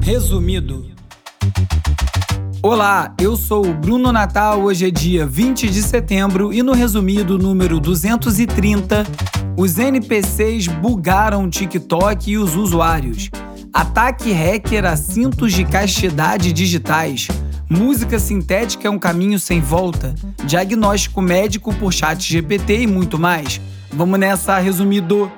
Resumido. Olá, eu sou o Bruno Natal. Hoje é dia 20 de setembro e no resumido número 230, os NPCs bugaram o TikTok e os usuários. Ataque hacker a cintos de castidade digitais. Música sintética é um caminho sem volta. Diagnóstico médico por chat GPT e muito mais. Vamos nessa, resumido.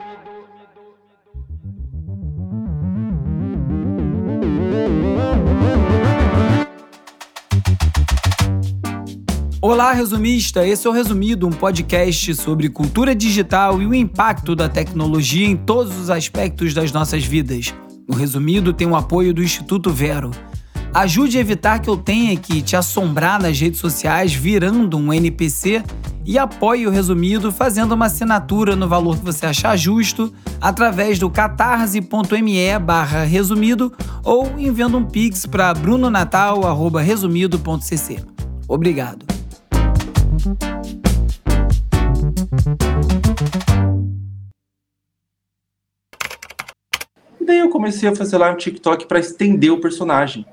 Olá, resumista! Esse é o Resumido, um podcast sobre cultura digital e o impacto da tecnologia em todos os aspectos das nossas vidas. O Resumido tem o apoio do Instituto Vero. Ajude a evitar que eu tenha que te assombrar nas redes sociais virando um NPC e apoie o Resumido fazendo uma assinatura no valor que você achar justo através do catarse.me barra resumido ou enviando um pix para brunonatal.resumido.cc. Obrigado. E daí eu comecei a fazer lá um TikTok para estender o personagem.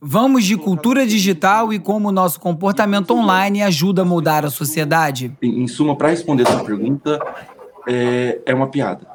Vamos de cultura digital e como o nosso comportamento online ajuda a mudar a sociedade. Em, em suma, para responder essa pergunta, é, é uma piada.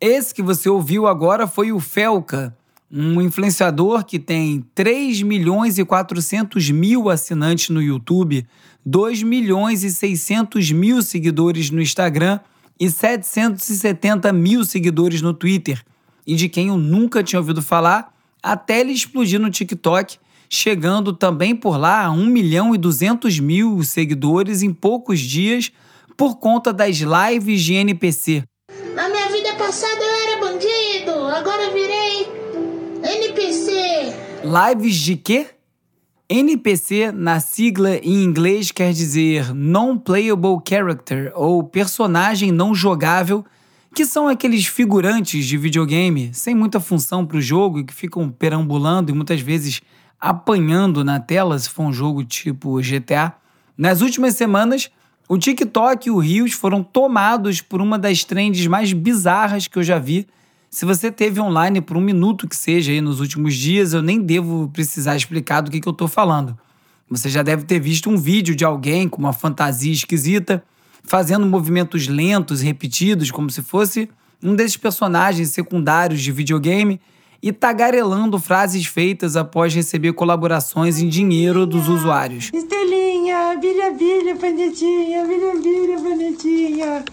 Esse que você ouviu agora foi o Felca, um influenciador que tem 3 milhões e 400 mil assinantes no YouTube, 2 milhões e 600 mil seguidores no Instagram e 770 mil seguidores no Twitter, e de quem eu nunca tinha ouvido falar até ele explodir no TikTok, chegando também por lá a 1 milhão e 200 mil seguidores em poucos dias por conta das lives de NPC. Na minha vida passada eu era bandido, agora eu virei NPC. Lives de quê? NPC, na sigla em inglês, quer dizer Non-Playable Character ou personagem não jogável que são aqueles figurantes de videogame sem muita função para o jogo e que ficam perambulando e muitas vezes apanhando na tela, se for um jogo tipo GTA. Nas últimas semanas, o TikTok e o Rios foram tomados por uma das trends mais bizarras que eu já vi. Se você teve online por um minuto que seja aí nos últimos dias, eu nem devo precisar explicar do que, que eu estou falando. Você já deve ter visto um vídeo de alguém com uma fantasia esquisita fazendo movimentos lentos, repetidos, como se fosse um desses personagens secundários de videogame e tagarelando frases feitas após receber colaborações em dinheiro dos usuários. Estelinha, bilha, bilha, planetinha, bilha, bilha, planetinha.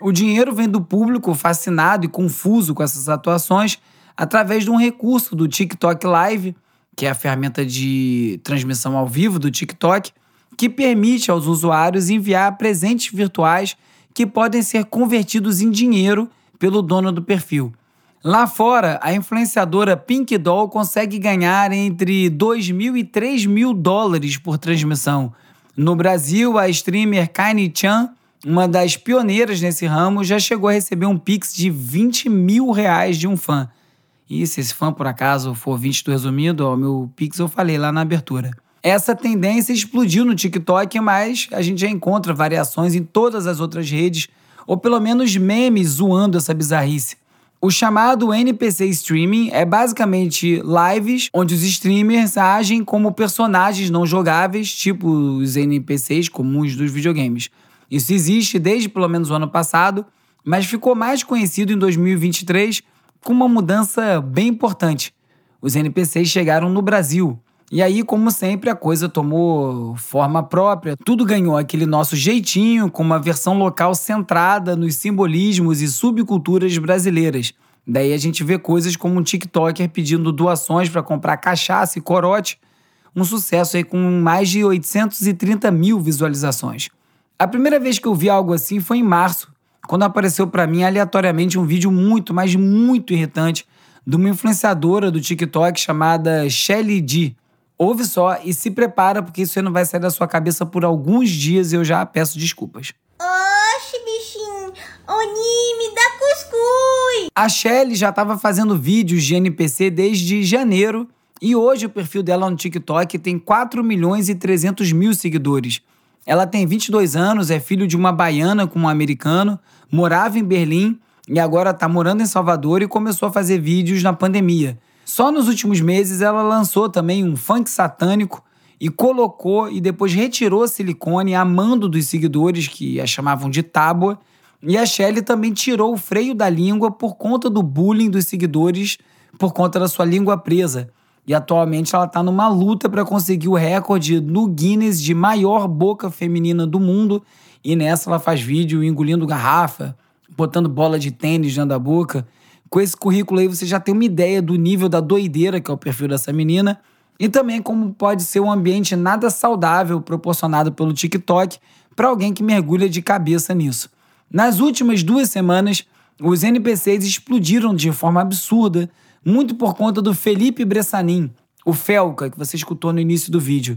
O dinheiro vem do público fascinado e confuso com essas atuações através de um recurso do TikTok Live, que é a ferramenta de transmissão ao vivo do TikTok, que permite aos usuários enviar presentes virtuais que podem ser convertidos em dinheiro pelo dono do perfil. Lá fora, a influenciadora Pink Doll consegue ganhar entre 2 mil e 3 mil dólares por transmissão. No Brasil, a streamer Kaini Chan, uma das pioneiras nesse ramo, já chegou a receber um pix de 20 mil reais de um fã. E se esse fã, por acaso, for 20 do resumido, o meu pix eu falei lá na abertura. Essa tendência explodiu no TikTok, mas a gente já encontra variações em todas as outras redes, ou pelo menos memes zoando essa bizarrice. O chamado NPC Streaming é basicamente lives onde os streamers agem como personagens não jogáveis, tipo os NPCs comuns dos videogames. Isso existe desde pelo menos o ano passado, mas ficou mais conhecido em 2023 com uma mudança bem importante. Os NPCs chegaram no Brasil, e aí, como sempre, a coisa tomou forma própria, tudo ganhou aquele nosso jeitinho, com uma versão local centrada nos simbolismos e subculturas brasileiras. Daí a gente vê coisas como um TikToker pedindo doações para comprar cachaça e corote, um sucesso aí com mais de 830 mil visualizações. A primeira vez que eu vi algo assim foi em março, quando apareceu para mim aleatoriamente um vídeo muito, mas muito irritante de uma influenciadora do TikTok chamada Shelly D Ouve só e se prepara, porque isso aí não vai sair da sua cabeça por alguns dias e eu já peço desculpas. Oxe, bichinho, Oni, me dá cuscuz! A Shelly já estava fazendo vídeos de NPC desde janeiro e hoje o perfil dela no TikTok tem 4 milhões e 300 mil seguidores. Ela tem 22 anos, é filho de uma baiana com um americano, morava em Berlim e agora está morando em Salvador e começou a fazer vídeos na pandemia. Só nos últimos meses ela lançou também um funk satânico e colocou e depois retirou silicone a mando dos seguidores que a chamavam de tábua. E a Shelley também tirou o freio da língua por conta do bullying dos seguidores por conta da sua língua presa. E atualmente ela está numa luta para conseguir o recorde no Guinness de maior boca feminina do mundo. E nessa ela faz vídeo engolindo garrafa, botando bola de tênis dentro da boca. Com esse currículo aí você já tem uma ideia do nível da doideira que é o perfil dessa menina e também como pode ser um ambiente nada saudável proporcionado pelo TikTok para alguém que mergulha de cabeça nisso. Nas últimas duas semanas, os NPCs explodiram de forma absurda, muito por conta do Felipe Bressanin, o Felca, que você escutou no início do vídeo.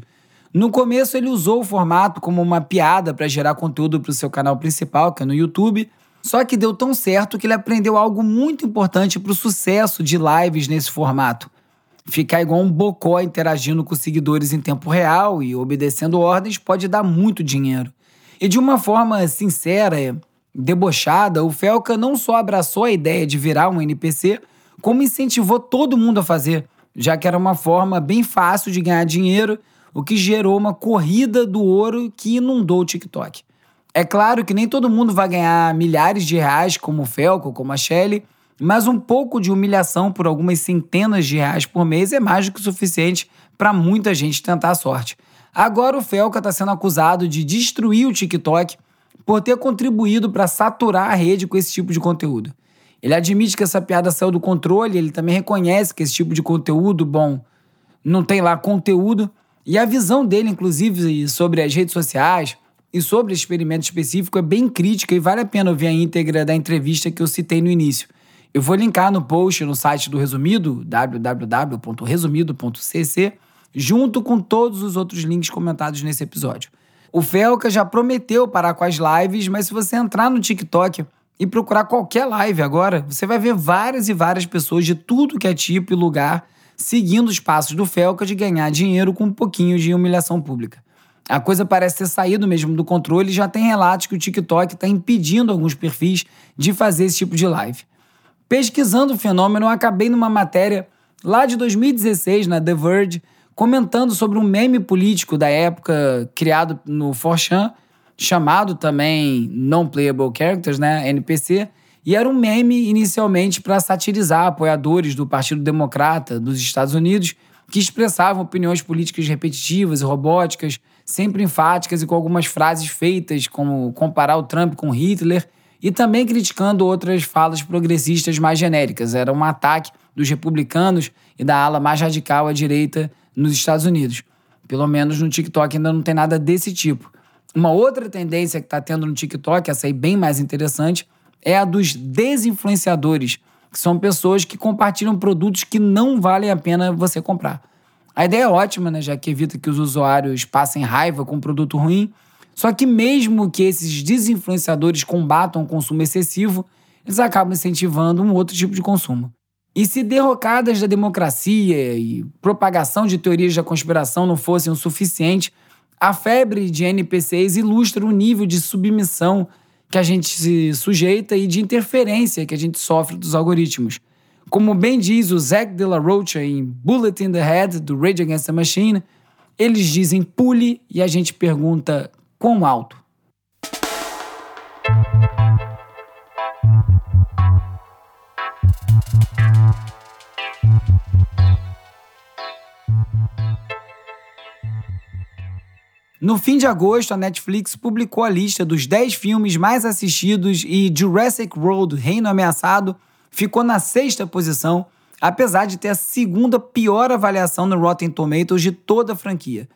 No começo, ele usou o formato como uma piada para gerar conteúdo para o seu canal principal, que é no YouTube, só que deu tão certo que ele aprendeu algo muito importante para o sucesso de lives nesse formato. Ficar igual um bocó interagindo com seguidores em tempo real e obedecendo ordens pode dar muito dinheiro. E de uma forma sincera, debochada, o Felca não só abraçou a ideia de virar um NPC, como incentivou todo mundo a fazer, já que era uma forma bem fácil de ganhar dinheiro, o que gerou uma corrida do ouro que inundou o TikTok. É claro que nem todo mundo vai ganhar milhares de reais como o Felco, como a Shelly, mas um pouco de humilhação por algumas centenas de reais por mês é mais do que o suficiente para muita gente tentar a sorte. Agora o Felca está sendo acusado de destruir o TikTok por ter contribuído para saturar a rede com esse tipo de conteúdo. Ele admite que essa piada saiu do controle, ele também reconhece que esse tipo de conteúdo, bom, não tem lá conteúdo, e a visão dele, inclusive, sobre as redes sociais, e sobre esse experimento específico é bem crítica e vale a pena ouvir a íntegra da entrevista que eu citei no início. Eu vou linkar no post no site do Resumido, www.resumido.cc, junto com todos os outros links comentados nesse episódio. O Felca já prometeu parar com as lives, mas se você entrar no TikTok e procurar qualquer live agora, você vai ver várias e várias pessoas de tudo que é tipo e lugar seguindo os passos do Felca de ganhar dinheiro com um pouquinho de humilhação pública. A coisa parece ter saído mesmo do controle e já tem relatos que o TikTok está impedindo alguns perfis de fazer esse tipo de live. Pesquisando o fenômeno, eu acabei numa matéria lá de 2016 na The Verge, comentando sobre um meme político da época criado no 4chan, chamado também Non-Playable Characters, né, NPC, e era um meme inicialmente para satirizar apoiadores do Partido Democrata dos Estados Unidos que expressavam opiniões políticas repetitivas e robóticas, sempre enfáticas e com algumas frases feitas, como comparar o Trump com Hitler, e também criticando outras falas progressistas mais genéricas. Era um ataque dos republicanos e da ala mais radical à direita nos Estados Unidos. Pelo menos no TikTok ainda não tem nada desse tipo. Uma outra tendência que está tendo no TikTok, essa aí bem mais interessante, é a dos desinfluenciadores, que são pessoas que compartilham produtos que não valem a pena você comprar. A ideia é ótima, né, já que evita que os usuários passem raiva com um produto ruim. Só que mesmo que esses desinfluenciadores combatam o consumo excessivo, eles acabam incentivando um outro tipo de consumo. E se derrocadas da democracia e propagação de teorias da conspiração não fossem o suficiente, a febre de NPCs ilustra o nível de submissão que a gente se sujeita e de interferência que a gente sofre dos algoritmos. Como bem diz o Zack de la Rocha em Bullet in the Head, do Rage Against the Machine, eles dizem pule e a gente pergunta quão alto. No fim de agosto, a Netflix publicou a lista dos 10 filmes mais assistidos e Jurassic World Reino Ameaçado ficou na sexta posição, apesar de ter a segunda pior avaliação no Rotten Tomatoes de toda a franquia.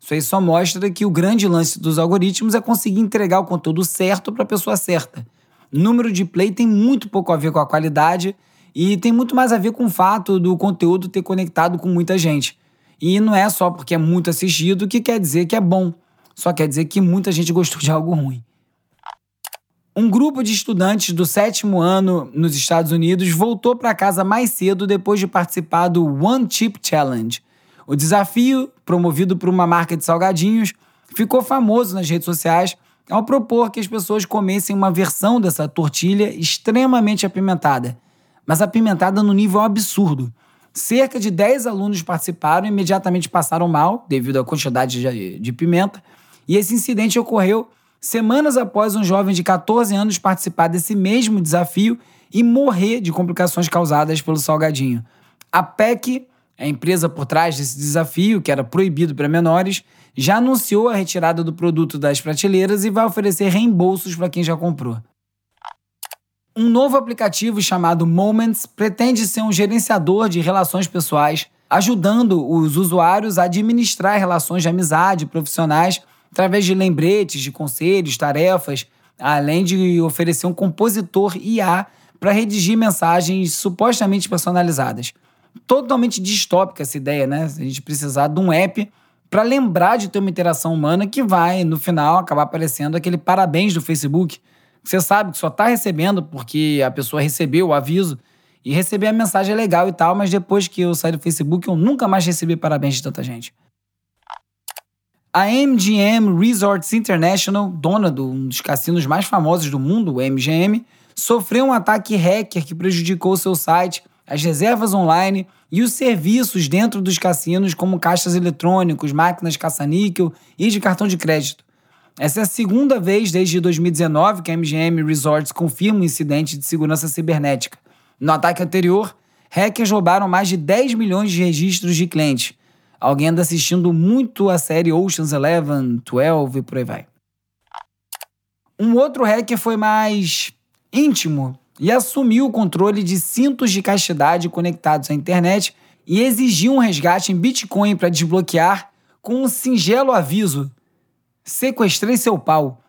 Isso aí só mostra que o grande lance dos algoritmos é conseguir entregar o conteúdo certo para a pessoa certa. Número de play tem muito pouco a ver com a qualidade e tem muito mais a ver com o fato do conteúdo ter conectado com muita gente. E não é só porque é muito assistido que quer dizer que é bom, só quer dizer que muita gente gostou de algo ruim. Um grupo de estudantes do sétimo ano nos Estados Unidos voltou para casa mais cedo depois de participar do One Chip Challenge. O desafio, promovido por uma marca de salgadinhos, ficou famoso nas redes sociais ao propor que as pessoas comessem uma versão dessa tortilha extremamente apimentada, mas apimentada no nível absurdo. Cerca de 10 alunos participaram e imediatamente passaram mal devido à quantidade de, de pimenta, e esse incidente ocorreu semanas após um jovem de 14 anos participar desse mesmo desafio e morrer de complicações causadas pelo salgadinho. A PEC, a empresa por trás desse desafio, que era proibido para menores, já anunciou a retirada do produto das prateleiras e vai oferecer reembolsos para quem já comprou. Um novo aplicativo chamado Moments pretende ser um gerenciador de relações pessoais, ajudando os usuários a administrar relações de amizade profissionais através de lembretes, de conselhos, tarefas, além de oferecer um compositor IA para redigir mensagens supostamente personalizadas. Totalmente distópica essa ideia, né? A gente precisar de um app para lembrar de ter uma interação humana que vai, no final, acabar aparecendo aquele parabéns do Facebook. Você sabe que só está recebendo porque a pessoa recebeu o aviso e receber a mensagem é legal e tal, mas depois que eu saí do Facebook, eu nunca mais recebi parabéns de tanta gente. A MGM Resorts International, dona de um dos cassinos mais famosos do mundo, o MGM, sofreu um ataque hacker que prejudicou seu site, as reservas online e os serviços dentro dos cassinos, como caixas eletrônicos, máquinas caça-níquel e de cartão de crédito. Essa é a segunda vez desde 2019 que a MGM Resorts confirma um incidente de segurança cibernética. No ataque anterior, hackers roubaram mais de 10 milhões de registros de clientes. Alguém anda assistindo muito a série Ocean's Eleven, 12 e por aí vai. Um outro hacker foi mais íntimo e assumiu o controle de cintos de castidade conectados à internet e exigiu um resgate em Bitcoin para desbloquear com um singelo aviso: sequestrei seu pau.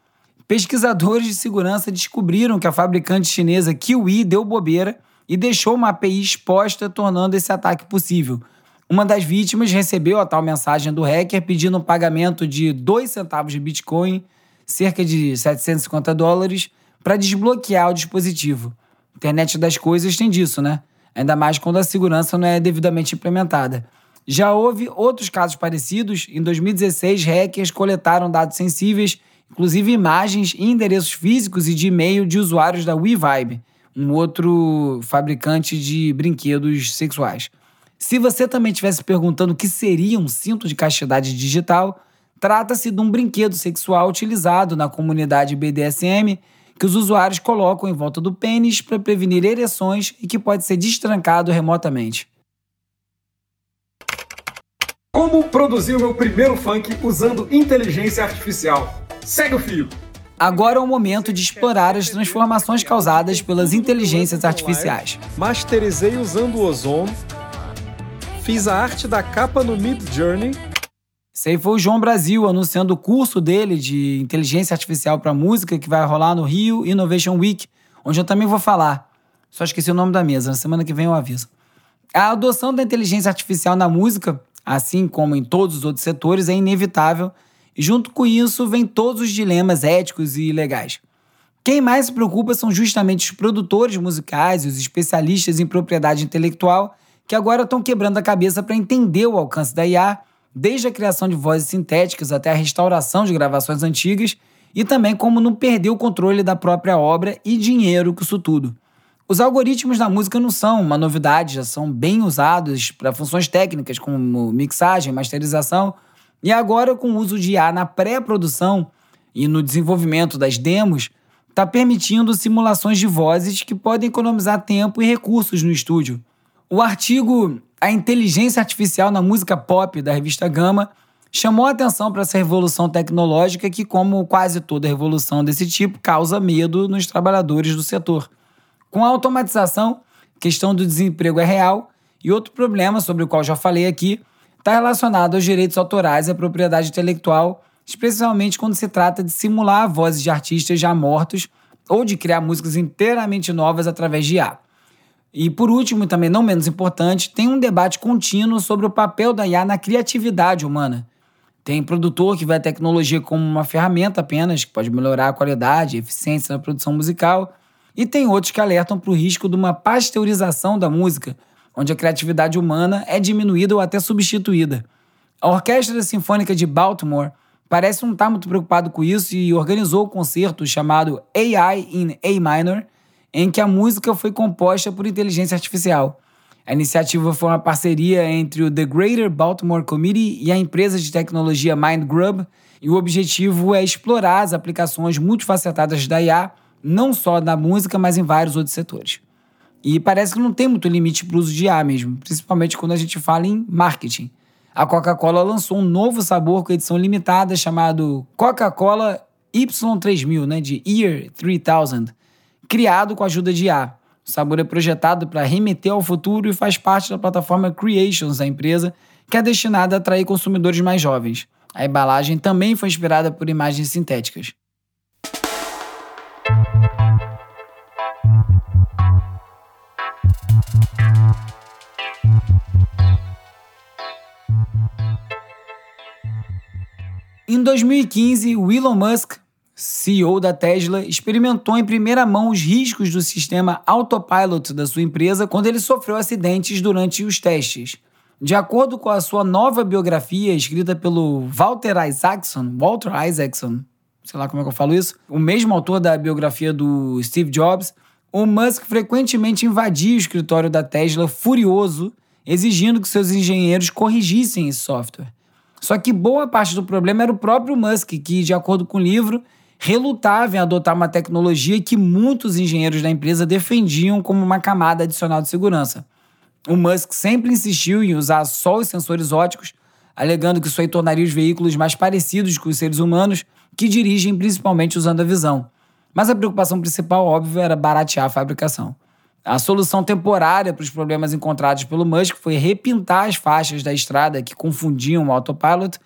Pesquisadores de segurança descobriram que a fabricante chinesa Kiwi deu bobeira e deixou uma API exposta, tornando esse ataque possível. Uma das vítimas recebeu a tal mensagem do hacker pedindo um pagamento de 2 centavos de Bitcoin, cerca de 750 dólares, para desbloquear o dispositivo. Internet das coisas tem disso, né? Ainda mais quando a segurança não é devidamente implementada. Já houve outros casos parecidos. Em 2016, hackers coletaram dados sensíveis, inclusive imagens e endereços físicos e de e-mail de usuários da WeVibe, um outro fabricante de brinquedos sexuais. Se você também estivesse perguntando o que seria um cinto de castidade digital, trata-se de um brinquedo sexual utilizado na comunidade BDSM que os usuários colocam em volta do pênis para prevenir ereções e que pode ser destrancado remotamente. Como produzir o meu primeiro funk usando inteligência artificial? Segue o fio! Agora é o momento de explorar as transformações causadas pelas inteligências artificiais. Masterizei usando o Ozone Fiz a arte da capa no Mid Journey. Esse aí foi o João Brasil anunciando o curso dele de inteligência artificial para música que vai rolar no Rio Innovation Week, onde eu também vou falar. Só esqueci o nome da mesa, na semana que vem eu aviso. A adoção da inteligência artificial na música, assim como em todos os outros setores, é inevitável, e junto com isso vem todos os dilemas éticos e legais. Quem mais se preocupa são justamente os produtores musicais e os especialistas em propriedade intelectual que agora estão quebrando a cabeça para entender o alcance da IA, desde a criação de vozes sintéticas até a restauração de gravações antigas, e também como não perder o controle da própria obra e dinheiro com isso tudo. Os algoritmos da música não são uma novidade, já são bem usados para funções técnicas como mixagem, masterização, e agora com o uso de IA na pré-produção e no desenvolvimento das demos, está permitindo simulações de vozes que podem economizar tempo e recursos no estúdio. O artigo A Inteligência Artificial na Música Pop da revista Gama chamou a atenção para essa revolução tecnológica que, como quase toda revolução desse tipo, causa medo nos trabalhadores do setor. Com a automatização, a questão do desemprego é real e outro problema sobre o qual já falei aqui está relacionado aos direitos autorais e à propriedade intelectual, especialmente quando se trata de simular vozes de artistas já mortos ou de criar músicas inteiramente novas através de IA. E por último, e também não menos importante, tem um debate contínuo sobre o papel da IA na criatividade humana. Tem produtor que vê a tecnologia como uma ferramenta apenas, que pode melhorar a qualidade e eficiência na produção musical, e tem outros que alertam para o risco de uma pasteurização da música, onde a criatividade humana é diminuída ou até substituída. A Orquestra Sinfônica de Baltimore parece não estar muito preocupado com isso e organizou o concerto chamado AI in A Minor, em que a música foi composta por inteligência artificial. A iniciativa foi uma parceria entre o The Greater Baltimore Committee e a empresa de tecnologia MindGrub, e o objetivo é explorar as aplicações multifacetadas da IA, não só na música, mas em vários outros setores. E parece que não tem muito limite para o uso de IA mesmo, principalmente quando a gente fala em marketing. A Coca-Cola lançou um novo sabor com edição limitada chamado Coca-Cola Y3000, né, de Year 3000, criado com a ajuda de IA. O sabor é projetado para remeter ao futuro e faz parte da plataforma Creations da empresa, que é destinada a atrair consumidores mais jovens. A embalagem também foi inspirada por imagens sintéticas. Em 2015, o Elon Musk, CEO da Tesla, experimentou em primeira mão os riscos do sistema autopilot da sua empresa quando ele sofreu acidentes durante os testes. De acordo com a sua nova biografia, escrita pelo Walter Isaacson, Walter Isaacson, sei lá como é que eu falo isso, o mesmo autor da biografia do Steve Jobs, o Musk frequentemente invadia o escritório da Tesla furioso, exigindo que seus engenheiros corrigissem esse software. Só que boa parte do problema era o próprio Musk, que, de acordo com o livro, relutava em adotar uma tecnologia que muitos engenheiros da empresa defendiam como uma camada adicional de segurança. O Musk sempre insistiu em usar só os sensores óticos, alegando que isso aí tornaria os veículos mais parecidos com os seres humanos, que dirigem principalmente usando a visão. Mas a preocupação principal, óbvio, era baratear a fabricação. A solução temporária para os problemas encontrados pelo Musk foi repintar as faixas da estrada que confundiam o autopilot,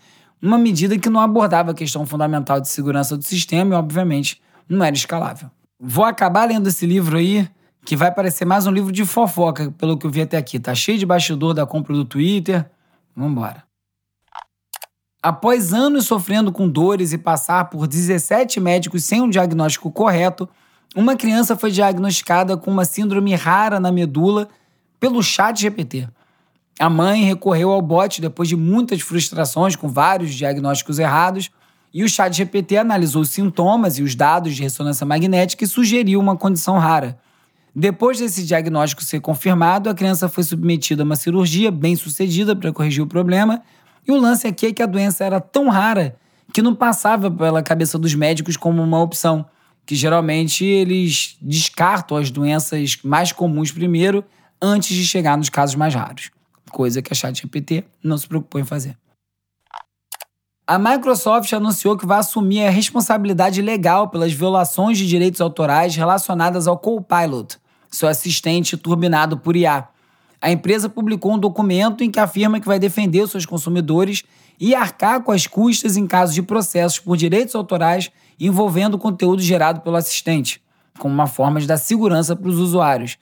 uma medida que não abordava a questão fundamental de segurança do sistema e, obviamente, não era escalável. Vou acabar lendo esse livro aí que vai parecer mais um livro de fofoca, pelo que eu vi até aqui. Tá cheio de bastidor da compra do Twitter. Vambora. Após anos sofrendo com dores e passar por 17 médicos sem um diagnóstico correto, uma criança foi diagnosticada com uma síndrome rara na medula pelo chat GPT. A mãe recorreu ao bot depois de muitas frustrações com vários diagnósticos errados, e o chat GPT analisou os sintomas e os dados de ressonância magnética e sugeriu uma condição rara. Depois desse diagnóstico ser confirmado, a criança foi submetida a uma cirurgia bem sucedida para corrigir o problema. E o lance aqui é que a doença era tão rara que não passava pela cabeça dos médicos como uma opção, que geralmente eles descartam as doenças mais comuns primeiro antes de chegar nos casos mais raros, coisa que a ChatGPT não se preocupou em fazer. A Microsoft anunciou que vai assumir a responsabilidade legal pelas violações de direitos autorais relacionadas ao Copilot, seu assistente turbinado por IA. A empresa publicou um documento em que afirma que vai defender seus consumidores e arcar com as custas em caso de processos por direitos autorais envolvendo conteúdo gerado pelo assistente, como uma forma de dar segurança para os usuários.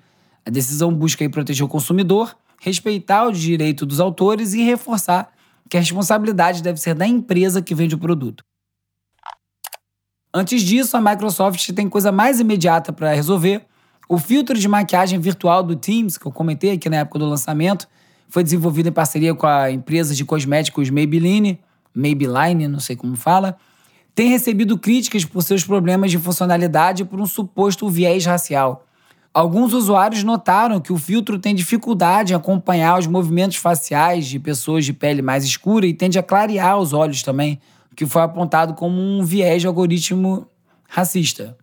A decisão busca proteger o consumidor, respeitar o direito dos autores e reforçar que a responsabilidade deve ser da empresa que vende o produto. Antes disso, a Microsoft tem coisa mais imediata para resolver, o filtro de maquiagem virtual do Teams, que eu comentei aqui na época do lançamento, foi desenvolvido em parceria com a empresa de cosméticos Maybelline, Maybelline, não sei como fala, tem recebido críticas por seus problemas de funcionalidade por um suposto viés racial. Alguns usuários notaram que o filtro tem dificuldade em acompanhar os movimentos faciais de pessoas de pele mais escura e tende a clarear os olhos também, o que foi apontado como um viés de algoritmo racista.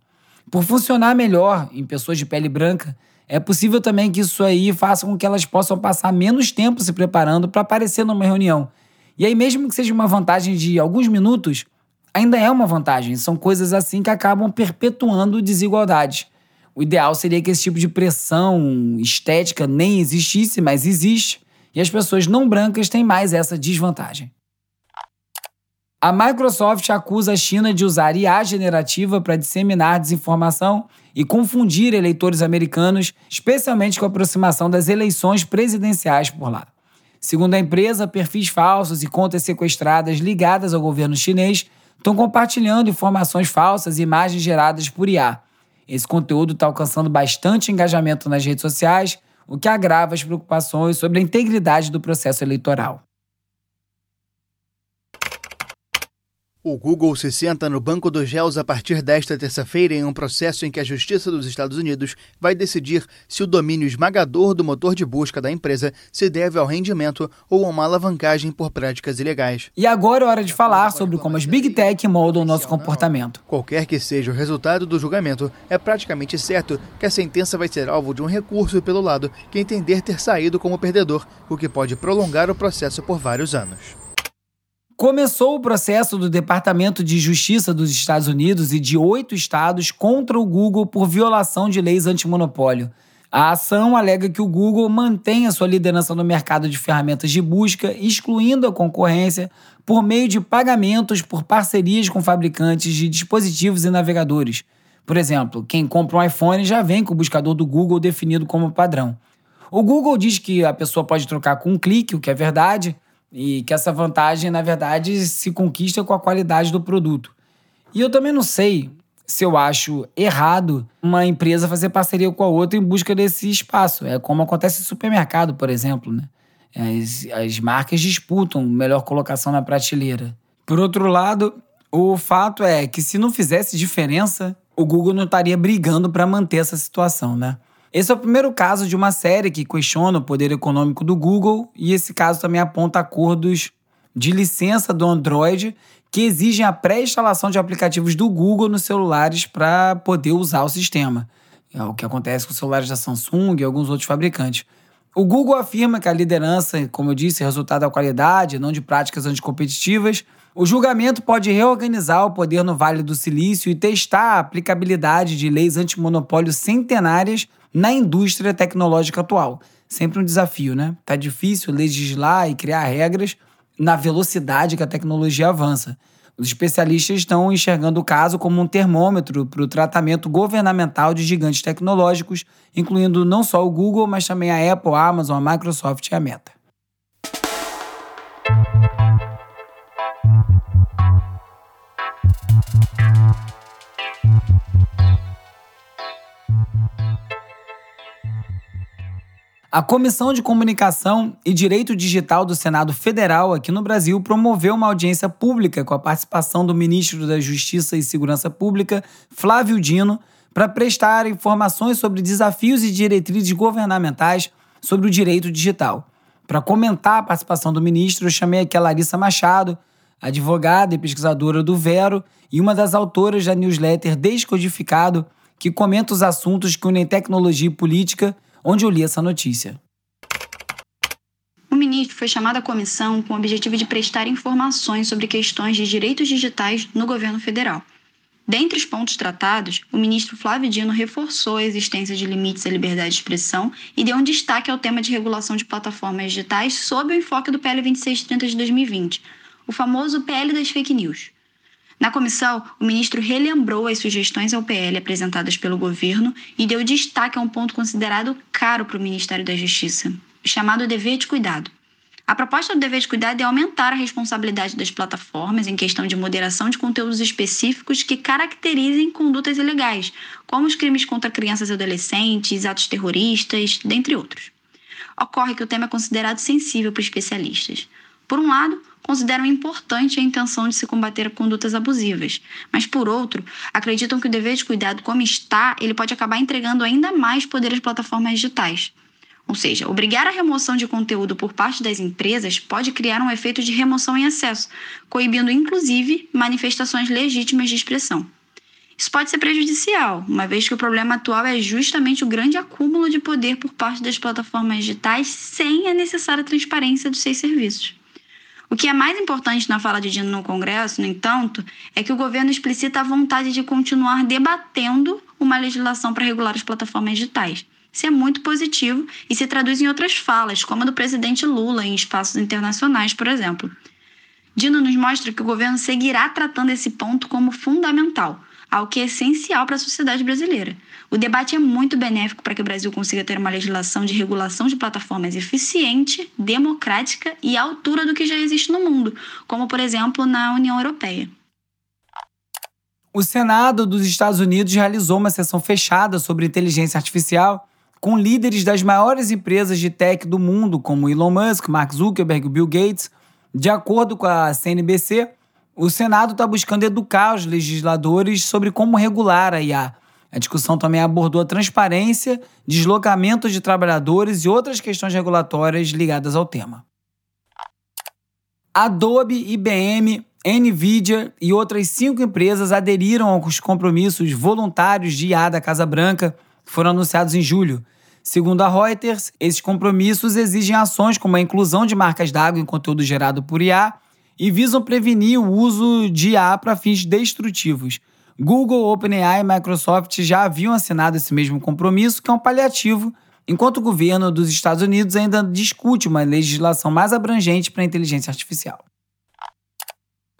Por funcionar melhor em pessoas de pele branca, é possível também que isso aí faça com que elas possam passar menos tempo se preparando para aparecer numa reunião. E aí, mesmo que seja uma vantagem de alguns minutos, ainda é uma vantagem. São coisas assim que acabam perpetuando desigualdades. O ideal seria que esse tipo de pressão estética nem existisse, mas existe, e as pessoas não brancas têm mais essa desvantagem. A Microsoft acusa a China de usar IA generativa para disseminar desinformação e confundir eleitores americanos, especialmente com a aproximação das eleições presidenciais por lá. Segundo a empresa, perfis falsos e contas sequestradas ligadas ao governo chinês estão compartilhando informações falsas e imagens geradas por IA. Esse conteúdo está alcançando bastante engajamento nas redes sociais, o que agrava as preocupações sobre a integridade do processo eleitoral. O Google se senta no banco dos réus a partir desta terça-feira em um processo em que a Justiça dos Estados Unidos vai decidir se o domínio esmagador do motor de busca da empresa se deve ao rendimento ou a uma alavancagem por práticas ilegais. E agora é hora de falar sobre como as Big Tech moldam o nosso comportamento. Qualquer que seja o resultado do julgamento, é praticamente certo que a sentença vai ser alvo de um recurso pelo lado que entender ter saído como perdedor, o que pode prolongar o processo por vários anos começou o processo do Departamento de Justiça dos Estados Unidos e de oito estados contra o Google por violação de leis antimonopólio. A ação alega que o Google mantém a sua liderança no mercado de ferramentas de busca, excluindo a concorrência por meio de pagamentos por parcerias com fabricantes de dispositivos e navegadores. Por exemplo, quem compra um iPhone já vem com o buscador do Google definido como padrão. O Google diz que a pessoa pode trocar com um clique, o que é verdade, e que essa vantagem, na verdade, se conquista com a qualidade do produto. E eu também não sei se eu acho errado uma empresa fazer parceria com a outra em busca desse espaço. É como acontece em supermercado, por exemplo, né? As, as marcas disputam melhor colocação na prateleira. Por outro lado, o fato é que se não fizesse diferença, o Google não estaria brigando para manter essa situação, né? Esse é o primeiro caso de uma série que questiona o poder econômico do Google, e esse caso também aponta acordos de licença do Android que exigem a pré-instalação de aplicativos do Google nos celulares para poder usar o sistema. É o que acontece com os celulares da Samsung e alguns outros fabricantes. O Google afirma que a liderança, como eu disse, é resultado da qualidade, não de práticas anticompetitivas. O julgamento pode reorganizar o poder no Vale do Silício e testar a aplicabilidade de leis antimonopólio centenárias na indústria tecnológica atual. Sempre um desafio, né? Tá difícil legislar e criar regras na velocidade que a tecnologia avança. Os especialistas estão enxergando o caso como um termômetro para o tratamento governamental de gigantes tecnológicos, incluindo não só o Google, mas também a Apple, a Amazon, a Microsoft e a Meta. A Comissão de Comunicação e Direito Digital do Senado Federal, aqui no Brasil, promoveu uma audiência pública com a participação do ministro da Justiça e Segurança Pública, Flávio Dino, para prestar informações sobre desafios e diretrizes governamentais sobre o direito digital. Para comentar a participação do ministro, eu chamei aqui a Larissa Machado, advogada e pesquisadora do Vero e uma das autoras da newsletter Descodificado, que comenta os assuntos que unem tecnologia e política onde eu li essa notícia. O ministro foi chamado à comissão com o objetivo de prestar informações sobre questões de direitos digitais no governo federal. Dentre os pontos tratados, o ministro Flávio Dino reforçou a existência de limites à liberdade de expressão e deu um destaque ao tema de regulação de plataformas digitais sob o enfoque do PL 2630 de 2020, o famoso PL das fake news. Na comissão, o ministro relembrou as sugestões ao PL apresentadas pelo governo e deu destaque a um ponto considerado caro para o Ministério da Justiça, chamado dever de cuidado. A proposta do dever de cuidado é aumentar a responsabilidade das plataformas em questão de moderação de conteúdos específicos que caracterizem condutas ilegais, como os crimes contra crianças e adolescentes, atos terroristas, dentre outros. Ocorre que o tema é considerado sensível para especialistas. Por um lado, consideram importante a intenção de se combater condutas abusivas, mas por outro, acreditam que o dever de cuidado como está, ele pode acabar entregando ainda mais poder às plataformas digitais. Ou seja, obrigar a remoção de conteúdo por parte das empresas pode criar um efeito de remoção em excesso, coibindo inclusive manifestações legítimas de expressão. Isso pode ser prejudicial, uma vez que o problema atual é justamente o grande acúmulo de poder por parte das plataformas digitais sem a necessária transparência dos seus serviços. O que é mais importante na fala de Dino no Congresso, no entanto, é que o governo explicita a vontade de continuar debatendo uma legislação para regular as plataformas digitais. Isso é muito positivo e se traduz em outras falas, como a do presidente Lula em espaços internacionais, por exemplo. Dino nos mostra que o governo seguirá tratando esse ponto como fundamental, algo que é essencial para a sociedade brasileira. O debate é muito benéfico para que o Brasil consiga ter uma legislação de regulação de plataformas eficiente, democrática e à altura do que já existe no mundo, como, por exemplo, na União Europeia. O Senado dos Estados Unidos realizou uma sessão fechada sobre inteligência artificial com líderes das maiores empresas de tech do mundo, como Elon Musk, Mark Zuckerberg e Bill Gates. De acordo com a CNBC, o Senado está buscando educar os legisladores sobre como regular a IA. A discussão também abordou a transparência, deslocamento de trabalhadores e outras questões regulatórias ligadas ao tema. Adobe, IBM, Nvidia e outras cinco empresas aderiram aos compromissos voluntários de IA da Casa Branca, que foram anunciados em julho. Segundo a Reuters, esses compromissos exigem ações como a inclusão de marcas d'água em conteúdo gerado por IA e visam prevenir o uso de IA para fins destrutivos. Google, OpenAI e Microsoft já haviam assinado esse mesmo compromisso, que é um paliativo, enquanto o governo dos Estados Unidos ainda discute uma legislação mais abrangente para a inteligência artificial.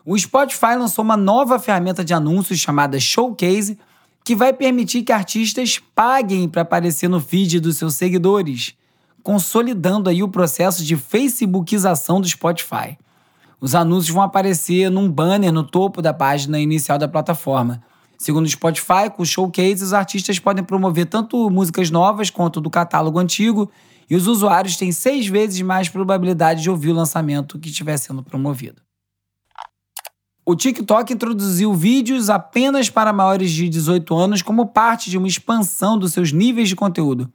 O Spotify lançou uma nova ferramenta de anúncios chamada Showcase, que vai permitir que artistas paguem para aparecer no feed dos seus seguidores, consolidando aí o processo de facebookização do Spotify. Os anúncios vão aparecer num banner no topo da página inicial da plataforma. Segundo o Spotify, com o showcase, os artistas podem promover tanto músicas novas quanto do catálogo antigo, e os usuários têm seis vezes mais probabilidade de ouvir o lançamento que estiver sendo promovido. O TikTok introduziu vídeos apenas para maiores de 18 anos como parte de uma expansão dos seus níveis de conteúdo.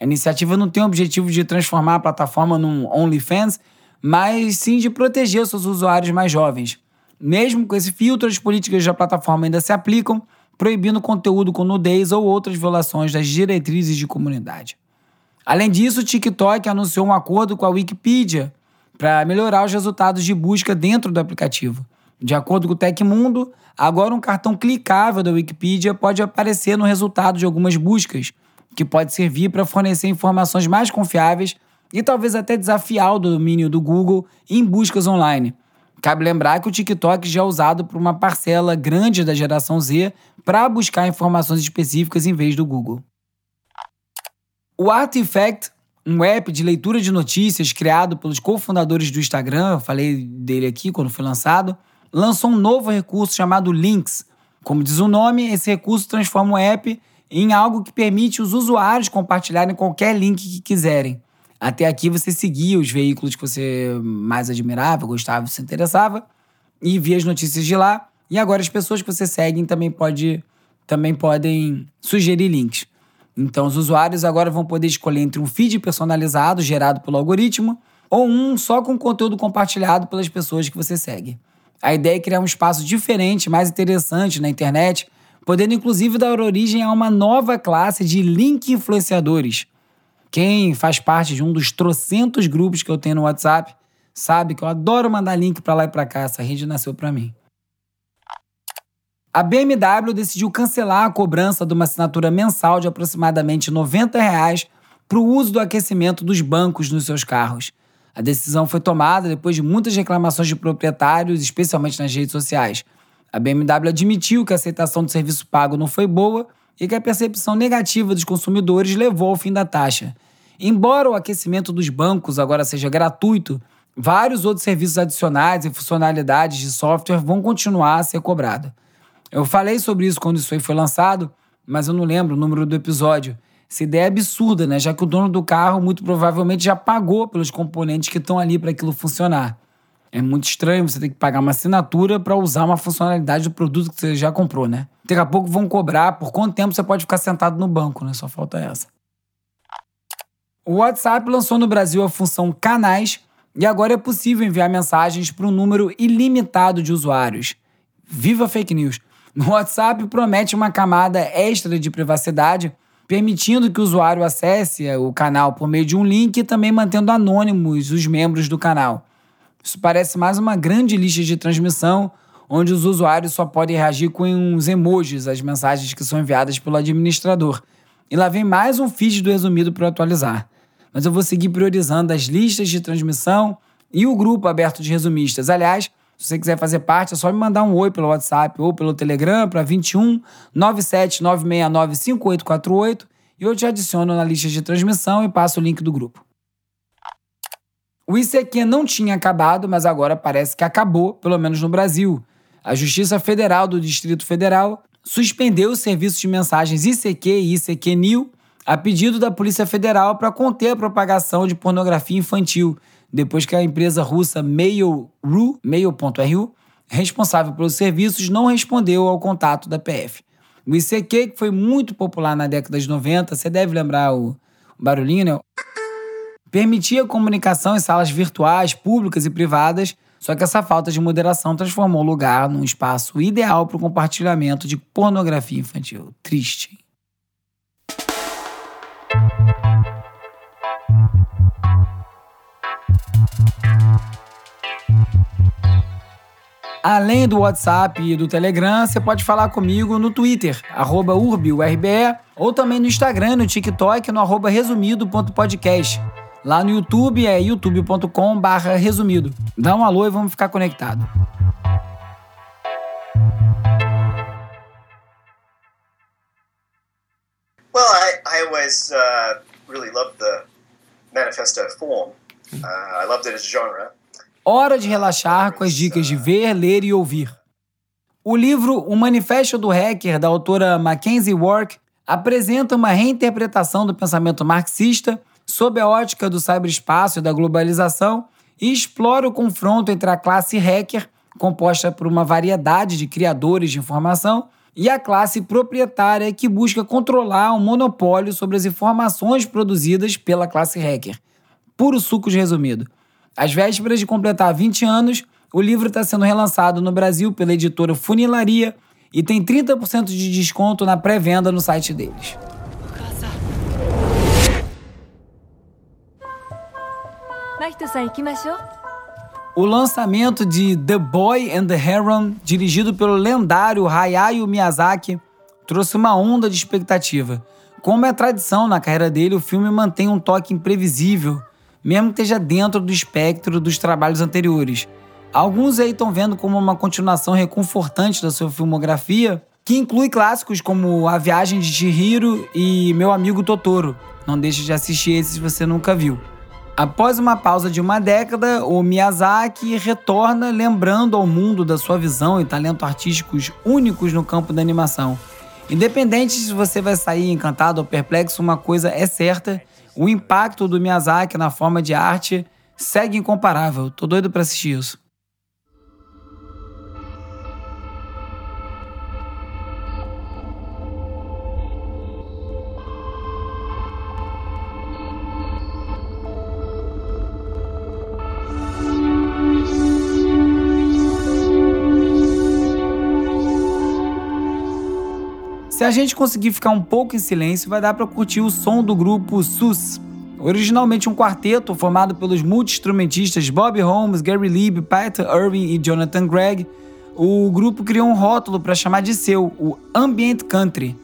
A iniciativa não tem o objetivo de transformar a plataforma num OnlyFans, mas sim de proteger seus usuários mais jovens. Mesmo com esse filtro, as políticas da plataforma ainda se aplicam, proibindo conteúdo com nudez ou outras violações das diretrizes de comunidade. Além disso, o TikTok anunciou um acordo com a Wikipedia para melhorar os resultados de busca dentro do aplicativo. De acordo com o Tecmundo, agora um cartão clicável da Wikipedia pode aparecer no resultado de algumas buscas, que pode servir para fornecer informações mais confiáveis e talvez até desafiar o domínio do Google em buscas online. Cabe lembrar que o TikTok já é usado por uma parcela grande da geração Z para buscar informações específicas em vez do Google. O Artifact, um app de leitura de notícias criado pelos cofundadores do Instagram, falei dele aqui quando foi lançado, lançou um novo recurso chamado Links. Como diz o nome, esse recurso transforma o app em algo que permite os usuários compartilharem qualquer link que quiserem. Até aqui você seguia os veículos que você mais admirava, gostava, se interessava e via as notícias de lá. E agora as pessoas que você segue também, pode, também podem sugerir links. Então os usuários agora vão poder escolher entre um feed personalizado gerado pelo algoritmo ou um só com conteúdo compartilhado pelas pessoas que você segue. A ideia é criar um espaço diferente, mais interessante na internet, podendo inclusive dar origem a uma nova classe de link influenciadores quem faz parte de um dos trocentos grupos que eu tenho no WhatsApp sabe que eu adoro mandar link para lá e para cá. Essa rede nasceu para mim. A BMW decidiu cancelar a cobrança de uma assinatura mensal de aproximadamente R$ 90 para o uso do aquecimento dos bancos nos seus carros. A decisão foi tomada depois de muitas reclamações de proprietários, especialmente nas redes sociais. A BMW admitiu que a aceitação do serviço pago não foi boa e que a percepção negativa dos consumidores levou ao fim da taxa. Embora o aquecimento dos bancos agora seja gratuito, vários outros serviços adicionais e funcionalidades de software vão continuar a ser cobrados. Eu falei sobre isso quando isso aí foi lançado, mas eu não lembro o número do episódio. Essa ideia é absurda, né? Já que o dono do carro muito provavelmente já pagou pelos componentes que estão ali para aquilo funcionar. É muito estranho você ter que pagar uma assinatura para usar uma funcionalidade do produto que você já comprou, né? Daqui a pouco vão cobrar por quanto tempo você pode ficar sentado no banco, né? Só falta essa. O WhatsApp lançou no Brasil a função Canais e agora é possível enviar mensagens para um número ilimitado de usuários. Viva fake news! O WhatsApp promete uma camada extra de privacidade, permitindo que o usuário acesse o canal por meio de um link e também mantendo anônimos os membros do canal. Isso parece mais uma grande lista de transmissão, onde os usuários só podem reagir com uns emojis às mensagens que são enviadas pelo administrador. E lá vem mais um feed do resumido para atualizar. Mas eu vou seguir priorizando as listas de transmissão e o grupo aberto de resumistas. Aliás, se você quiser fazer parte, é só me mandar um oi pelo WhatsApp ou pelo Telegram para 21 97 969 5848 e eu te adiciono na lista de transmissão e passo o link do grupo. O ICQ não tinha acabado, mas agora parece que acabou, pelo menos no Brasil. A Justiça Federal do Distrito Federal suspendeu os serviços de mensagens ICQ e ICQ New a pedido da Polícia Federal para conter a propagação de pornografia infantil, depois que a empresa russa Mail.ru Mail responsável pelos serviços, não respondeu ao contato da PF. O ICQ, que foi muito popular na década de 90, você deve lembrar o barulhinho, né? Permitia comunicação em salas virtuais, públicas e privadas, só que essa falta de moderação transformou o lugar num espaço ideal para o compartilhamento de pornografia infantil. Triste. Além do WhatsApp e do Telegram, você pode falar comigo no Twitter, arroba ou também no Instagram, no TikTok, no arroba resumido.podcast. Lá no YouTube é youtube.com resumido. Dá um alô e vamos ficar conectado. Well, I, I always uh, really loved the manifesto form. Uh, I loved it as a genre. Hora de relaxar com as dicas de ver, ler e ouvir. O livro O Manifesto do Hacker, da autora Mackenzie Work, apresenta uma reinterpretação do pensamento marxista sob a ótica do cyberespaço e da globalização e explora o confronto entre a classe hacker, composta por uma variedade de criadores de informação, e a classe proprietária que busca controlar o monopólio sobre as informações produzidas pela classe hacker. Puro suco de resumido. Às vésperas de completar 20 anos, o livro está sendo relançado no Brasil pela editora Funilaria e tem 30% de desconto na pré-venda no site deles. O lançamento de The Boy and the Heron, dirigido pelo lendário Hayao Miyazaki, trouxe uma onda de expectativa. Como é tradição na carreira dele, o filme mantém um toque imprevisível, mesmo que esteja dentro do espectro dos trabalhos anteriores. Alguns aí estão vendo como uma continuação reconfortante da sua filmografia, que inclui clássicos como A Viagem de Chihiro e Meu Amigo Totoro. Não deixe de assistir esses se você nunca viu. Após uma pausa de uma década, o Miyazaki retorna lembrando ao mundo da sua visão e talento artísticos únicos no campo da animação. Independente se você vai sair encantado ou perplexo, uma coisa é certa: o impacto do Miyazaki na forma de arte segue incomparável. Tô doido para assistir isso. Se a gente conseguir ficar um pouco em silêncio, vai dar para curtir o som do grupo SUS. Originalmente um quarteto formado pelos multi-instrumentistas Bob Holmes, Gary Lieb, Pat Irving e Jonathan Gregg, o grupo criou um rótulo para chamar de seu, o Ambient Country.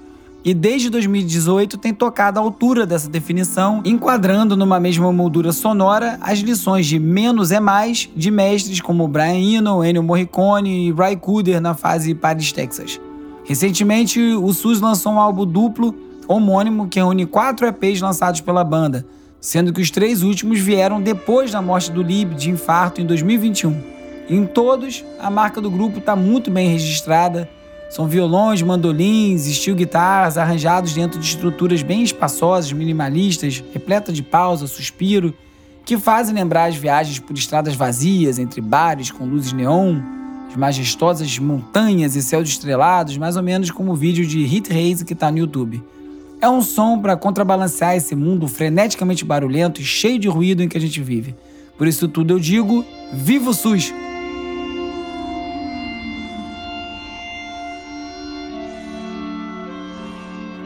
E desde 2018 tem tocado à altura dessa definição, enquadrando numa mesma moldura sonora as lições de Menos é Mais de mestres como Brian Eno, Ennio Morricone e Ray Cooder na fase Paris, Texas. Recentemente, o SUS lançou um álbum duplo homônimo que reúne quatro EPs lançados pela banda, sendo que os três últimos vieram depois da morte do Lib de infarto em 2021. Em todos, a marca do grupo está muito bem registrada. São violões, mandolins, steel guitars arranjados dentro de estruturas bem espaçosas, minimalistas, repletas de pausa, suspiro, que fazem lembrar as viagens por estradas vazias entre bares com luzes neon, majestosas montanhas e céus estrelados, mais ou menos como o vídeo de Hit Race que está no YouTube. É um som para contrabalancear esse mundo freneticamente barulhento e cheio de ruído em que a gente vive. Por isso tudo eu digo, viva o SUS!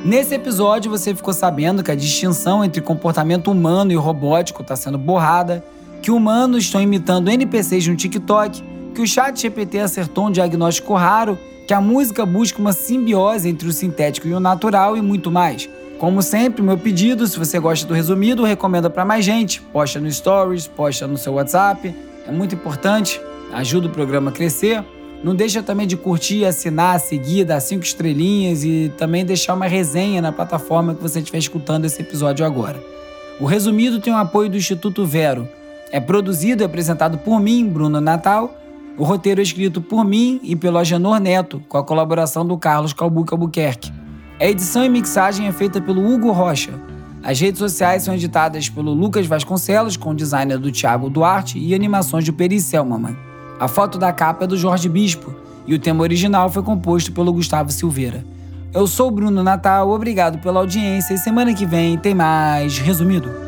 Nesse episódio você ficou sabendo que a distinção entre comportamento humano e robótico está sendo borrada, que humanos estão imitando NPCs no TikTok que o chat GPT acertou um diagnóstico raro, que a música busca uma simbiose entre o sintético e o natural e muito mais. Como sempre, meu pedido, se você gosta do resumido, recomenda para mais gente. Posta no Stories, posta no seu WhatsApp. É muito importante, ajuda o programa a crescer. Não deixa também de curtir, assinar, seguir, dar cinco estrelinhas e também deixar uma resenha na plataforma que você estiver escutando esse episódio agora. O resumido tem o apoio do Instituto Vero. É produzido e apresentado por mim, Bruno Natal, o roteiro é escrito por mim e pelo Agenor Neto, com a colaboração do Carlos Calbuque Albuquerque. A edição e mixagem é feita pelo Hugo Rocha. As redes sociais são editadas pelo Lucas Vasconcelos, com designer do Thiago Duarte e animações do Peri Selmaman. A foto da capa é do Jorge Bispo e o tema original foi composto pelo Gustavo Silveira. Eu sou o Bruno Natal, obrigado pela audiência e semana que vem tem mais Resumido.